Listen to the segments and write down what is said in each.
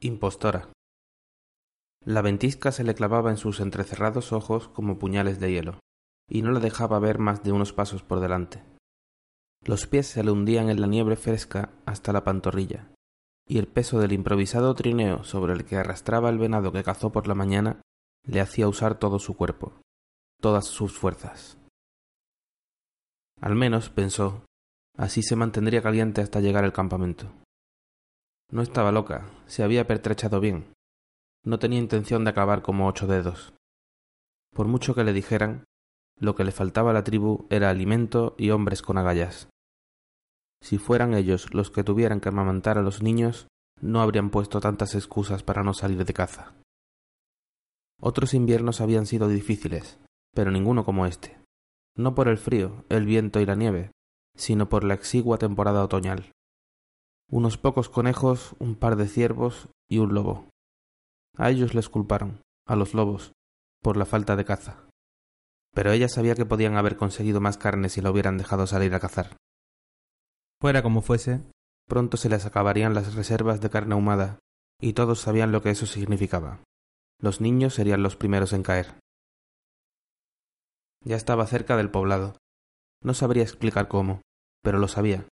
Impostora. La ventisca se le clavaba en sus entrecerrados ojos como puñales de hielo, y no la dejaba ver más de unos pasos por delante. Los pies se le hundían en la nieve fresca hasta la pantorrilla, y el peso del improvisado trineo sobre el que arrastraba el venado que cazó por la mañana le hacía usar todo su cuerpo, todas sus fuerzas. Al menos, pensó, así se mantendría caliente hasta llegar al campamento. No estaba loca, se había pertrechado bien. No tenía intención de acabar como ocho dedos. Por mucho que le dijeran, lo que le faltaba a la tribu era alimento y hombres con agallas. Si fueran ellos los que tuvieran que amamantar a los niños, no habrían puesto tantas excusas para no salir de caza. Otros inviernos habían sido difíciles, pero ninguno como este. No por el frío, el viento y la nieve, sino por la exigua temporada otoñal. Unos pocos conejos, un par de ciervos y un lobo. A ellos les culparon, a los lobos, por la falta de caza. Pero ella sabía que podían haber conseguido más carne si la hubieran dejado salir a cazar. Fuera como fuese, pronto se les acabarían las reservas de carne ahumada, y todos sabían lo que eso significaba. Los niños serían los primeros en caer. Ya estaba cerca del poblado. No sabría explicar cómo, pero lo sabía.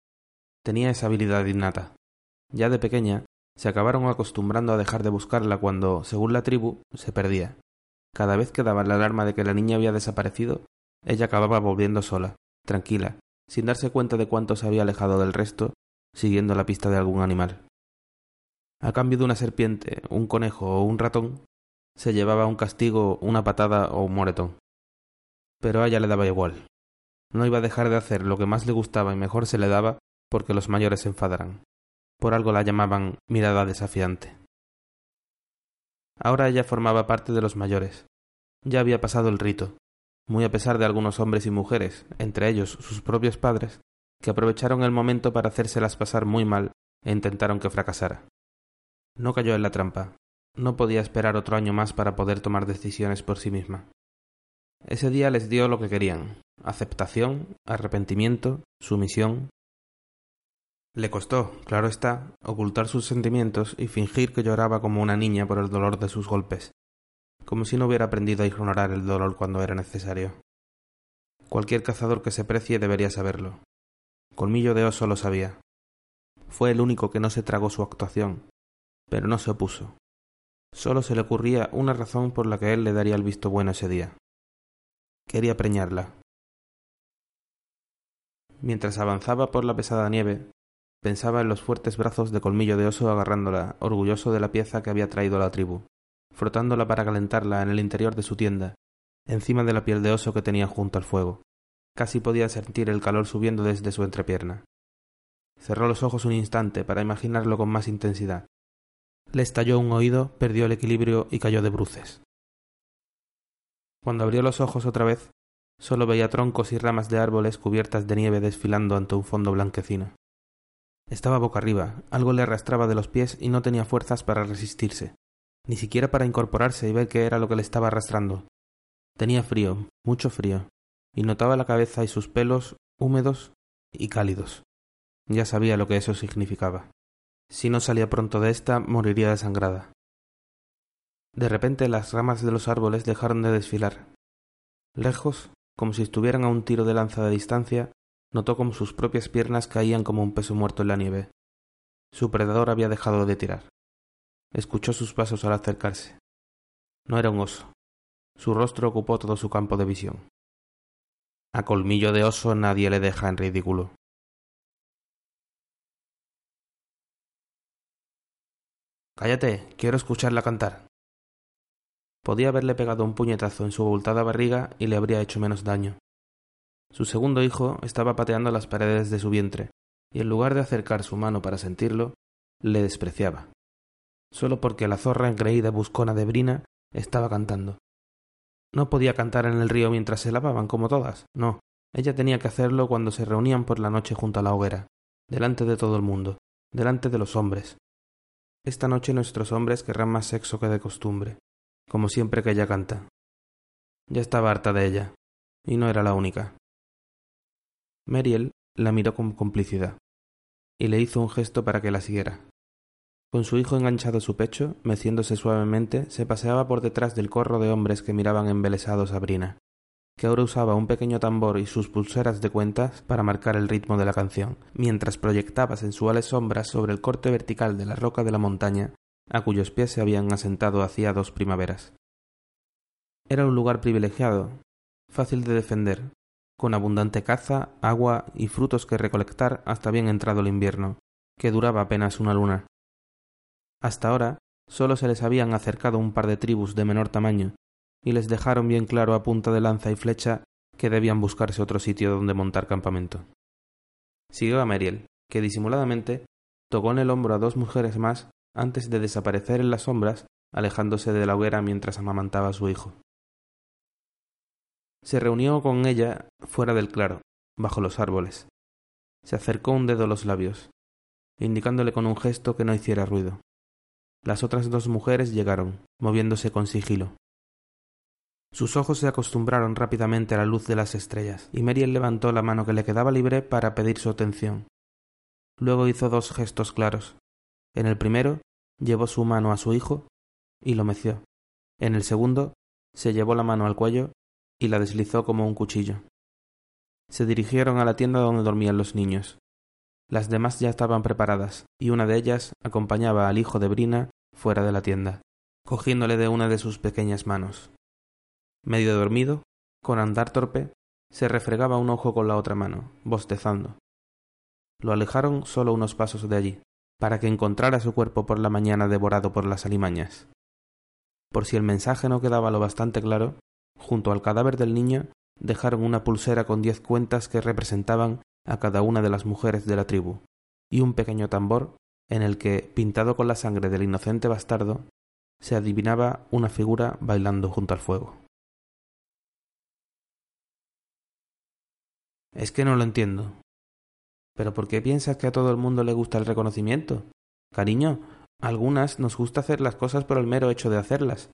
Tenía esa habilidad innata. Ya de pequeña, se acabaron acostumbrando a dejar de buscarla cuando, según la tribu, se perdía. Cada vez que daban la alarma de que la niña había desaparecido, ella acababa volviendo sola, tranquila, sin darse cuenta de cuánto se había alejado del resto, siguiendo la pista de algún animal. A cambio de una serpiente, un conejo o un ratón, se llevaba un castigo, una patada o un moretón. Pero a ella le daba igual. No iba a dejar de hacer lo que más le gustaba y mejor se le daba porque los mayores se enfadaran. Por algo la llamaban mirada desafiante. Ahora ella formaba parte de los mayores. Ya había pasado el rito, muy a pesar de algunos hombres y mujeres, entre ellos sus propios padres, que aprovecharon el momento para hacérselas pasar muy mal e intentaron que fracasara. No cayó en la trampa, no podía esperar otro año más para poder tomar decisiones por sí misma. Ese día les dio lo que querían aceptación, arrepentimiento, sumisión. Le costó, claro está, ocultar sus sentimientos y fingir que lloraba como una niña por el dolor de sus golpes, como si no hubiera aprendido a ignorar el dolor cuando era necesario. Cualquier cazador que se precie debería saberlo. Colmillo de oso lo sabía. Fue el único que no se tragó su actuación, pero no se opuso. Solo se le ocurría una razón por la que él le daría el visto bueno ese día. Quería preñarla. Mientras avanzaba por la pesada nieve, pensaba en los fuertes brazos de colmillo de oso agarrándola, orgulloso de la pieza que había traído a la tribu, frotándola para calentarla en el interior de su tienda, encima de la piel de oso que tenía junto al fuego. Casi podía sentir el calor subiendo desde su entrepierna. Cerró los ojos un instante para imaginarlo con más intensidad, le estalló un oído, perdió el equilibrio y cayó de bruces. Cuando abrió los ojos otra vez, solo veía troncos y ramas de árboles cubiertas de nieve desfilando ante un fondo blanquecino. Estaba boca arriba, algo le arrastraba de los pies y no tenía fuerzas para resistirse, ni siquiera para incorporarse y ver qué era lo que le estaba arrastrando. Tenía frío, mucho frío, y notaba la cabeza y sus pelos húmedos y cálidos. Ya sabía lo que eso significaba. Si no salía pronto de esta, moriría desangrada. De repente las ramas de los árboles dejaron de desfilar. Lejos, como si estuvieran a un tiro de lanza de distancia, notó como sus propias piernas caían como un peso muerto en la nieve. Su predador había dejado de tirar. Escuchó sus pasos al acercarse. No era un oso. Su rostro ocupó todo su campo de visión. A colmillo de oso nadie le deja en ridículo. Cállate, quiero escucharla cantar. Podía haberle pegado un puñetazo en su abultada barriga y le habría hecho menos daño. Su segundo hijo estaba pateando las paredes de su vientre, y en lugar de acercar su mano para sentirlo, le despreciaba. Solo porque la zorra engreída buscona de Brina estaba cantando. No podía cantar en el río mientras se lavaban como todas, no. Ella tenía que hacerlo cuando se reunían por la noche junto a la hoguera, delante de todo el mundo, delante de los hombres, esta noche nuestros hombres querrán más sexo que de costumbre, como siempre que ella canta. Ya estaba harta de ella, y no era la única. Meriel la miró con complicidad, y le hizo un gesto para que la siguiera. Con su hijo enganchado a su pecho, meciéndose suavemente, se paseaba por detrás del corro de hombres que miraban embelesados a Brina, que ahora usaba un pequeño tambor y sus pulseras de cuentas para marcar el ritmo de la canción, mientras proyectaba sensuales sombras sobre el corte vertical de la roca de la montaña, a cuyos pies se habían asentado hacía dos primaveras. Era un lugar privilegiado, fácil de defender, con abundante caza, agua y frutos que recolectar hasta bien entrado el invierno, que duraba apenas una luna. Hasta ahora solo se les habían acercado un par de tribus de menor tamaño, y les dejaron bien claro a punta de lanza y flecha que debían buscarse otro sitio donde montar campamento. Siguió a Meriel, que disimuladamente tocó en el hombro a dos mujeres más antes de desaparecer en las sombras, alejándose de la hoguera mientras amamantaba a su hijo. Se reunió con ella fuera del claro, bajo los árboles. Se acercó un dedo a los labios, indicándole con un gesto que no hiciera ruido. Las otras dos mujeres llegaron, moviéndose con sigilo. Sus ojos se acostumbraron rápidamente a la luz de las estrellas, y Meriel levantó la mano que le quedaba libre para pedir su atención. Luego hizo dos gestos claros. En el primero, llevó su mano a su hijo y lo meció. En el segundo, se llevó la mano al cuello y la deslizó como un cuchillo. Se dirigieron a la tienda donde dormían los niños. Las demás ya estaban preparadas, y una de ellas acompañaba al hijo de Brina fuera de la tienda, cogiéndole de una de sus pequeñas manos. Medio dormido, con andar torpe, se refregaba un ojo con la otra mano, bostezando. Lo alejaron solo unos pasos de allí, para que encontrara su cuerpo por la mañana devorado por las alimañas. Por si el mensaje no quedaba lo bastante claro, junto al cadáver del niño dejaron una pulsera con diez cuentas que representaban a cada una de las mujeres de la tribu, y un pequeño tambor en el que, pintado con la sangre del inocente bastardo, se adivinaba una figura bailando junto al fuego. Es que no lo entiendo. ¿Pero por qué piensas que a todo el mundo le gusta el reconocimiento? Cariño, algunas nos gusta hacer las cosas por el mero hecho de hacerlas,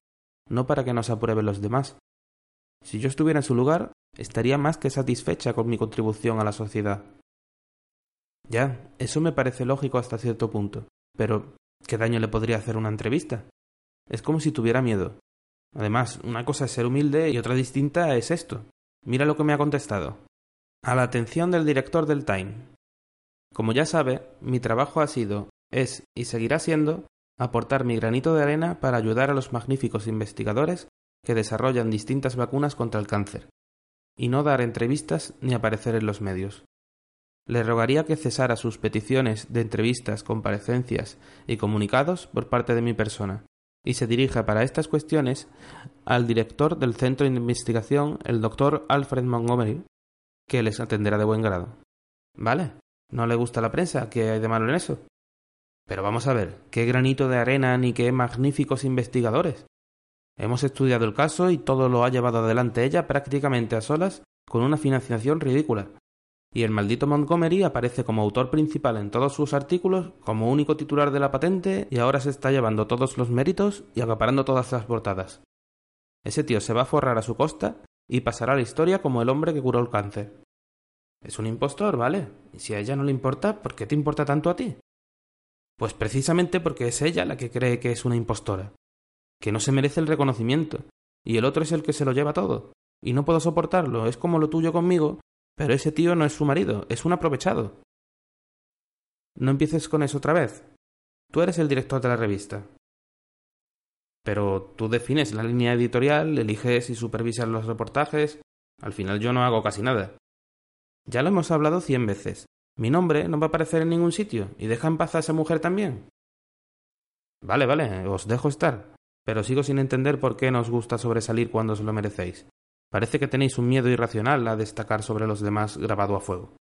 no para que nos aprueben los demás. Si yo estuviera en su lugar, estaría más que satisfecha con mi contribución a la sociedad. Ya, eso me parece lógico hasta cierto punto, pero ¿qué daño le podría hacer una entrevista? Es como si tuviera miedo. Además, una cosa es ser humilde y otra distinta es esto. Mira lo que me ha contestado. A la atención del director del Time. Como ya sabe, mi trabajo ha sido, es y seguirá siendo aportar mi granito de arena para ayudar a los magníficos investigadores que desarrollan distintas vacunas contra el cáncer, y no dar entrevistas ni aparecer en los medios. Le rogaría que cesara sus peticiones de entrevistas, comparecencias y comunicados por parte de mi persona, y se dirija para estas cuestiones al director del Centro de Investigación, el doctor Alfred Montgomery, que les atenderá de buen grado. ¿Vale? ¿No le gusta la prensa? ¿Qué hay de malo en eso? Pero vamos a ver, qué granito de arena ni qué magníficos investigadores. Hemos estudiado el caso y todo lo ha llevado adelante ella prácticamente a solas con una financiación ridícula. Y el maldito Montgomery aparece como autor principal en todos sus artículos, como único titular de la patente y ahora se está llevando todos los méritos y acaparando todas las portadas. Ese tío se va a forrar a su costa y pasará a la historia como el hombre que curó el cáncer. Es un impostor, ¿vale? Y si a ella no le importa, ¿por qué te importa tanto a ti? Pues precisamente porque es ella la que cree que es una impostora que no se merece el reconocimiento, y el otro es el que se lo lleva todo. Y no puedo soportarlo, es como lo tuyo conmigo, pero ese tío no es su marido, es un aprovechado. No empieces con eso otra vez. Tú eres el director de la revista. Pero tú defines la línea editorial, eliges y supervisas los reportajes. Al final yo no hago casi nada. Ya lo hemos hablado cien veces. Mi nombre no va a aparecer en ningún sitio. ¿Y deja en paz a esa mujer también? Vale, vale, os dejo estar pero sigo sin entender por qué nos gusta sobresalir cuando os lo merecéis. Parece que tenéis un miedo irracional a destacar sobre los demás grabado a fuego.